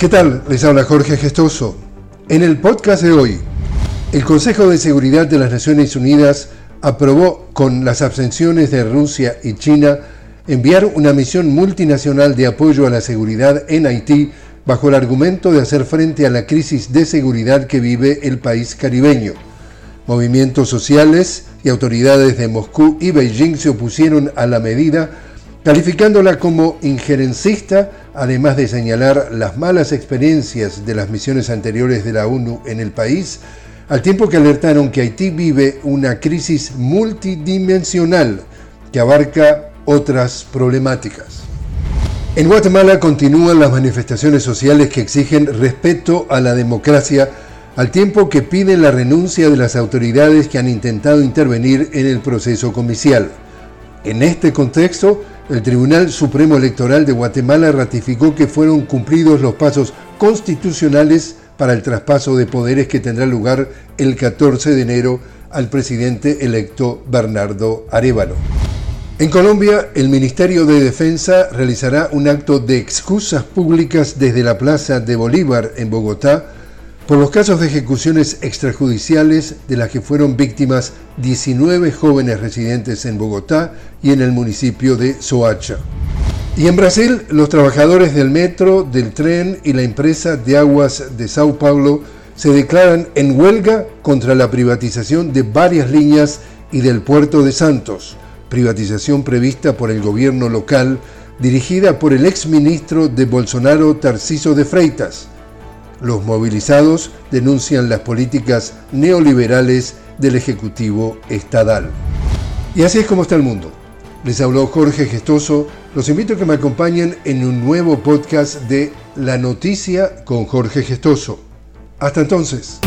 ¿Qué tal? Les habla Jorge Gestoso. En el podcast de hoy, el Consejo de Seguridad de las Naciones Unidas aprobó con las abstenciones de Rusia y China enviar una misión multinacional de apoyo a la seguridad en Haití bajo el argumento de hacer frente a la crisis de seguridad que vive el país caribeño. Movimientos sociales y autoridades de Moscú y Beijing se opusieron a la medida, calificándola como injerencista, además de señalar las malas experiencias de las misiones anteriores de la ONU en el país, al tiempo que alertaron que Haití vive una crisis multidimensional que abarca otras problemáticas. En Guatemala continúan las manifestaciones sociales que exigen respeto a la democracia al tiempo que piden la renuncia de las autoridades que han intentado intervenir en el proceso comicial. En este contexto, el Tribunal Supremo Electoral de Guatemala ratificó que fueron cumplidos los pasos constitucionales para el traspaso de poderes que tendrá lugar el 14 de enero al presidente electo Bernardo Arevalo. En Colombia, el Ministerio de Defensa realizará un acto de excusas públicas desde la Plaza de Bolívar en Bogotá por los casos de ejecuciones extrajudiciales de las que fueron víctimas 19 jóvenes residentes en Bogotá y en el municipio de Soacha. Y en Brasil, los trabajadores del metro, del tren y la empresa de aguas de Sao Paulo se declaran en huelga contra la privatización de varias líneas y del puerto de Santos, privatización prevista por el gobierno local dirigida por el exministro de Bolsonaro Tarciso de Freitas los movilizados denuncian las políticas neoliberales del Ejecutivo Estadal. Y así es como está el mundo. Les habló Jorge Gestoso. Los invito a que me acompañen en un nuevo podcast de La Noticia con Jorge Gestoso. Hasta entonces.